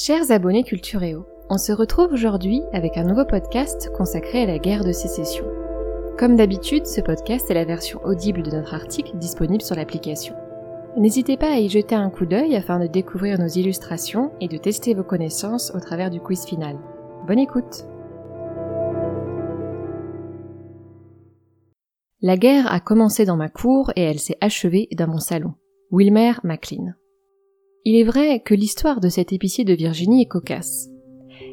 Chers abonnés Cultureo, on se retrouve aujourd'hui avec un nouveau podcast consacré à la guerre de sécession. Comme d'habitude, ce podcast est la version audible de notre article disponible sur l'application. N'hésitez pas à y jeter un coup d'œil afin de découvrir nos illustrations et de tester vos connaissances au travers du quiz final. Bonne écoute La guerre a commencé dans ma cour et elle s'est achevée dans mon salon. Wilmer McLean. Il est vrai que l'histoire de cet épicier de Virginie est cocasse.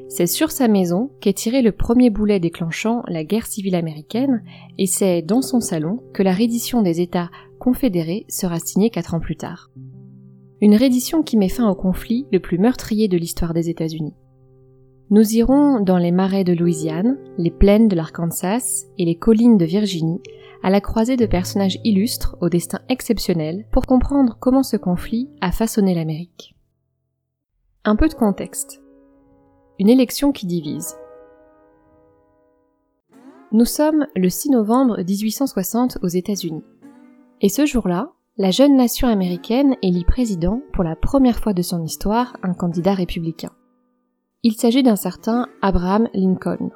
C'est sur sa maison qu'est tiré le premier boulet déclenchant la guerre civile américaine, et c'est dans son salon que la reddition des États confédérés sera signée quatre ans plus tard. Une reddition qui met fin au conflit le plus meurtrier de l'histoire des États-Unis. Nous irons dans les marais de Louisiane, les plaines de l'Arkansas et les collines de Virginie à la croisée de personnages illustres au destin exceptionnel pour comprendre comment ce conflit a façonné l'Amérique. Un peu de contexte. Une élection qui divise. Nous sommes le 6 novembre 1860 aux États-Unis. Et ce jour-là, la jeune nation américaine élit président pour la première fois de son histoire un candidat républicain. Il s'agit d'un certain Abraham Lincoln.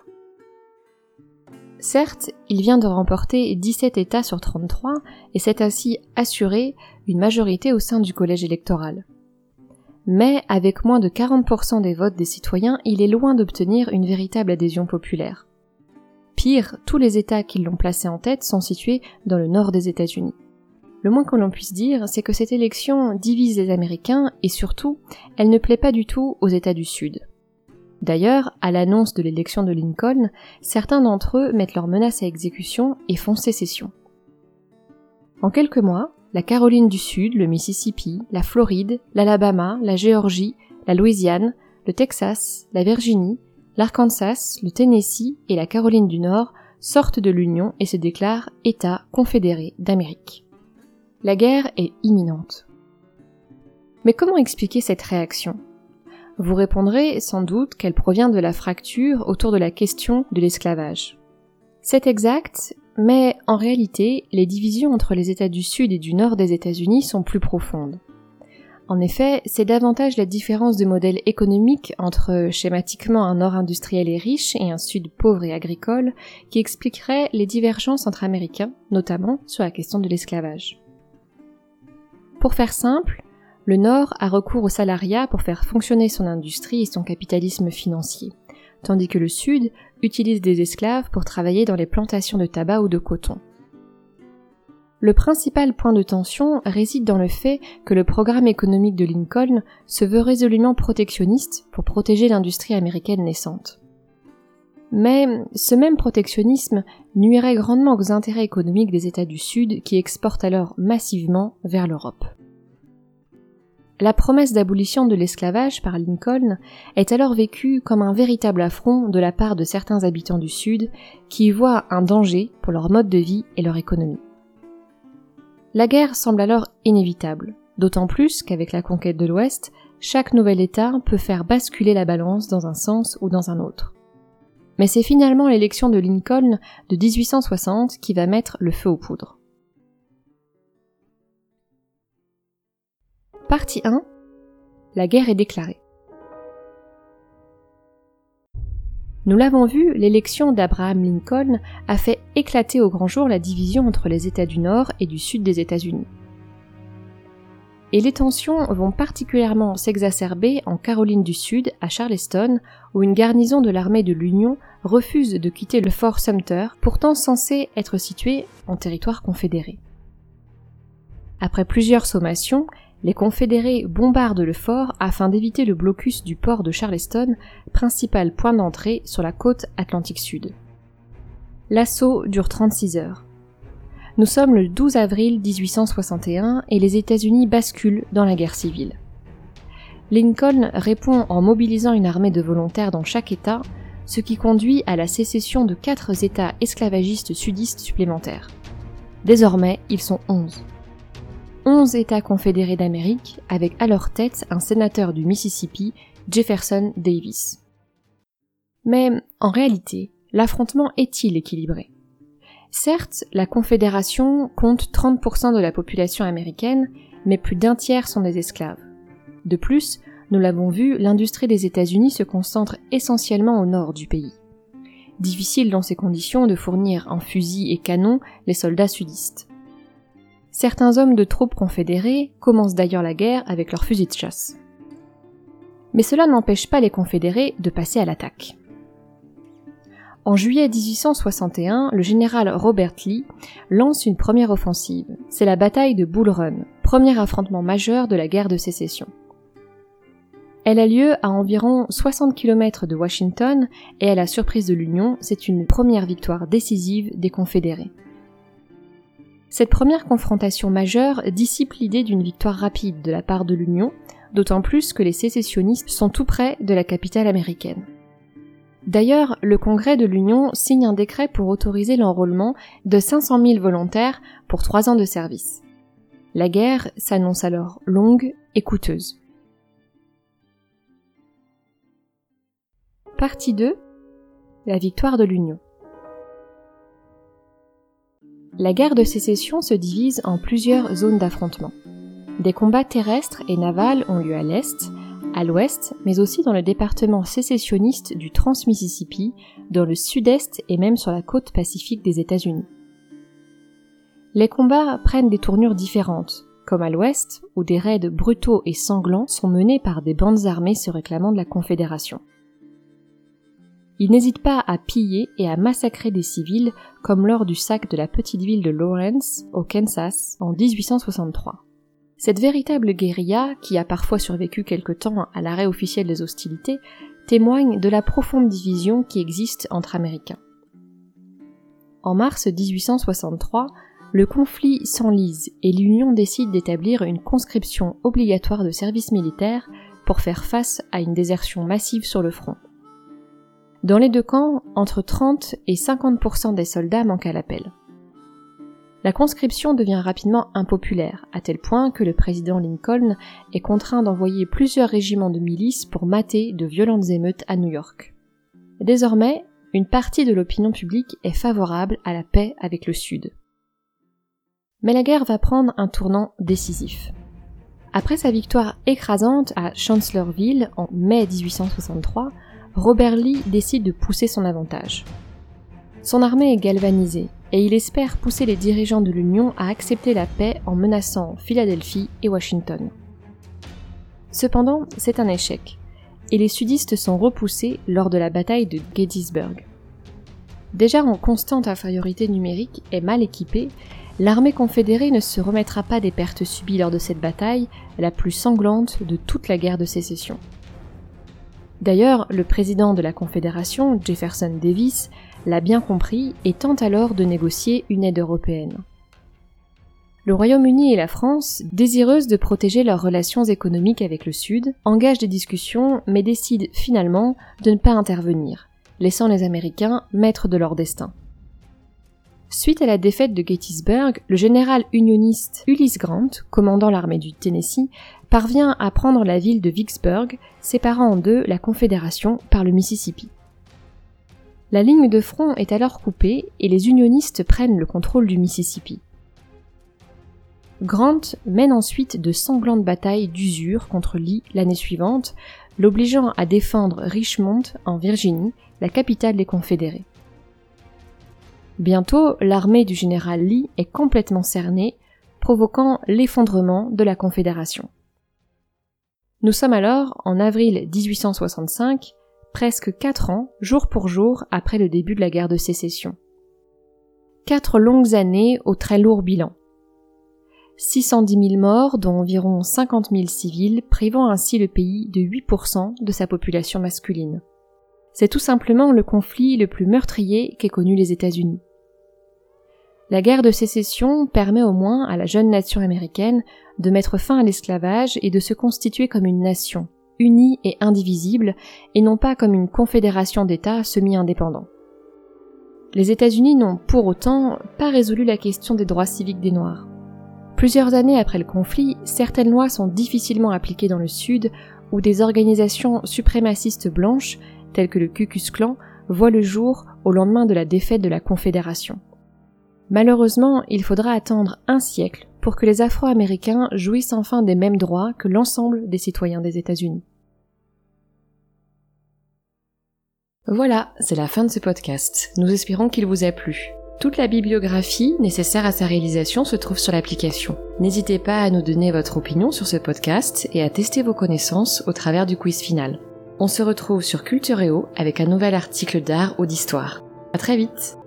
Certes, il vient de remporter 17 États sur 33 et s'est ainsi assuré une majorité au sein du collège électoral. Mais avec moins de 40% des votes des citoyens, il est loin d'obtenir une véritable adhésion populaire. Pire, tous les États qui l'ont placé en tête sont situés dans le nord des États-Unis. Le moins que l'on puisse dire, c'est que cette élection divise les Américains et surtout, elle ne plaît pas du tout aux États du Sud. D'ailleurs, à l'annonce de l'élection de Lincoln, certains d'entre eux mettent leurs menaces à exécution et font sécession. En quelques mois, la Caroline du Sud, le Mississippi, la Floride, l'Alabama, la Géorgie, la Louisiane, le Texas, la Virginie, l'Arkansas, le Tennessee et la Caroline du Nord sortent de l'Union et se déclarent États confédérés d'Amérique. La guerre est imminente. Mais comment expliquer cette réaction? Vous répondrez sans doute qu'elle provient de la fracture autour de la question de l'esclavage. C'est exact, mais en réalité, les divisions entre les États du Sud et du Nord des États-Unis sont plus profondes. En effet, c'est davantage la différence de modèle économique entre schématiquement un Nord industriel et riche et un Sud pauvre et agricole qui expliquerait les divergences entre Américains, notamment sur la question de l'esclavage. Pour faire simple, le Nord a recours au salariat pour faire fonctionner son industrie et son capitalisme financier, tandis que le Sud utilise des esclaves pour travailler dans les plantations de tabac ou de coton. Le principal point de tension réside dans le fait que le programme économique de Lincoln se veut résolument protectionniste pour protéger l'industrie américaine naissante. Mais ce même protectionnisme nuirait grandement aux intérêts économiques des États du Sud qui exportent alors massivement vers l'Europe. La promesse d'abolition de l'esclavage par Lincoln est alors vécue comme un véritable affront de la part de certains habitants du Sud qui y voient un danger pour leur mode de vie et leur économie. La guerre semble alors inévitable, d'autant plus qu'avec la conquête de l'Ouest, chaque nouvel État peut faire basculer la balance dans un sens ou dans un autre. Mais c'est finalement l'élection de Lincoln de 1860 qui va mettre le feu aux poudres. Partie 1 La guerre est déclarée. Nous l'avons vu, l'élection d'Abraham Lincoln a fait éclater au grand jour la division entre les États du Nord et du Sud des États-Unis. Et les tensions vont particulièrement s'exacerber en Caroline du Sud, à Charleston, où une garnison de l'armée de l'Union refuse de quitter le fort Sumter, pourtant censé être situé en territoire confédéré. Après plusieurs sommations, les Confédérés bombardent le fort afin d'éviter le blocus du port de Charleston, principal point d'entrée sur la côte Atlantique Sud. L'assaut dure 36 heures. Nous sommes le 12 avril 1861 et les États-Unis basculent dans la guerre civile. Lincoln répond en mobilisant une armée de volontaires dans chaque État, ce qui conduit à la sécession de quatre États esclavagistes sudistes supplémentaires. Désormais, ils sont 11. 11 États confédérés d'Amérique, avec à leur tête un sénateur du Mississippi, Jefferson Davis. Mais en réalité, l'affrontement est-il équilibré? Certes, la Confédération compte 30% de la population américaine, mais plus d'un tiers sont des esclaves. De plus, Nous l'avons vu, l'industrie des États-Unis se concentre essentiellement au nord du pays. Difficile dans ces conditions de fournir en fusils et canons les soldats sudistes. Certains hommes de troupes confédérées commencent d'ailleurs la guerre avec leurs fusils de chasse. Mais cela n'empêche pas les confédérés de passer à l'attaque. En juillet 1861, le général Robert Lee lance une première offensive. C'est la bataille de Bull Run, premier affrontement majeur de la guerre de sécession. Elle a lieu à environ 60 km de Washington et à la surprise de l'Union, c'est une première victoire décisive des Confédérés. Cette première confrontation majeure dissipe l'idée d'une victoire rapide de la part de l'Union, d'autant plus que les sécessionnistes sont tout près de la capitale américaine. D'ailleurs, le Congrès de l'Union signe un décret pour autoriser l'enrôlement de 500 000 volontaires pour trois ans de service. La guerre s'annonce alors longue et coûteuse. Partie 2 La victoire de l'Union. La guerre de sécession se divise en plusieurs zones d'affrontement. Des combats terrestres et navals ont lieu à l'est, à l'ouest, mais aussi dans le département sécessionniste du Trans-Mississippi, dans le sud-est et même sur la côte pacifique des États-Unis. Les combats prennent des tournures différentes, comme à l'ouest, où des raids brutaux et sanglants sont menés par des bandes armées se réclamant de la Confédération. Ils n'hésitent pas à piller et à massacrer des civils, comme lors du sac de la petite ville de Lawrence, au Kansas, en 1863. Cette véritable guérilla, qui a parfois survécu quelque temps à l'arrêt officiel des hostilités, témoigne de la profonde division qui existe entre Américains. En mars 1863, le conflit s'enlise et l'Union décide d'établir une conscription obligatoire de service militaire pour faire face à une désertion massive sur le front. Dans les deux camps, entre 30 et 50% des soldats manquent à l'appel. La conscription devient rapidement impopulaire, à tel point que le président Lincoln est contraint d'envoyer plusieurs régiments de milices pour mater de violentes émeutes à New York. Désormais, une partie de l'opinion publique est favorable à la paix avec le Sud. Mais la guerre va prendre un tournant décisif. Après sa victoire écrasante à Chancellorsville en mai 1863, Robert Lee décide de pousser son avantage. Son armée est galvanisée et il espère pousser les dirigeants de l'Union à accepter la paix en menaçant Philadelphie et Washington. Cependant, c'est un échec, et les sudistes sont repoussés lors de la bataille de Gettysburg. Déjà en constante infériorité numérique et mal équipée, l'armée confédérée ne se remettra pas des pertes subies lors de cette bataille, la plus sanglante de toute la guerre de sécession. D'ailleurs, le président de la Confédération, Jefferson Davis, l'a bien compris et tente alors de négocier une aide européenne. Le Royaume-Uni et la France, désireuses de protéger leurs relations économiques avec le Sud, engagent des discussions mais décident finalement de ne pas intervenir, laissant les Américains maîtres de leur destin. Suite à la défaite de Gettysburg, le général unioniste Ulysse Grant, commandant l'armée du Tennessee, parvient à prendre la ville de Vicksburg, séparant en deux la Confédération par le Mississippi. La ligne de front est alors coupée et les unionistes prennent le contrôle du Mississippi. Grant mène ensuite de sanglantes batailles d'usure contre Lee l'année suivante, l'obligeant à défendre Richmond en Virginie, la capitale des Confédérés. Bientôt, l'armée du général Lee est complètement cernée, provoquant l'effondrement de la Confédération. Nous sommes alors en avril 1865, presque quatre ans, jour pour jour, après le début de la guerre de sécession. Quatre longues années au très lourd bilan. 610 000 morts, dont environ 50 000 civils, privant ainsi le pays de 8% de sa population masculine. C'est tout simplement le conflit le plus meurtrier qu'aient connu les États-Unis. La guerre de sécession permet au moins à la jeune nation américaine de mettre fin à l'esclavage et de se constituer comme une nation, unie et indivisible, et non pas comme une confédération d'États semi-indépendants. Les États-Unis n'ont pour autant pas résolu la question des droits civiques des Noirs. Plusieurs années après le conflit, certaines lois sont difficilement appliquées dans le Sud, où des organisations suprémacistes blanches, telles que le Ku Klux Klan, voient le jour au lendemain de la défaite de la Confédération. Malheureusement, il faudra attendre un siècle pour que les Afro-Américains jouissent enfin des mêmes droits que l'ensemble des citoyens des États-Unis. Voilà, c'est la fin de ce podcast. Nous espérons qu'il vous a plu. Toute la bibliographie nécessaire à sa réalisation se trouve sur l'application. N'hésitez pas à nous donner votre opinion sur ce podcast et à tester vos connaissances au travers du quiz final. On se retrouve sur Cultureo avec un nouvel article d'art ou d'histoire. À très vite!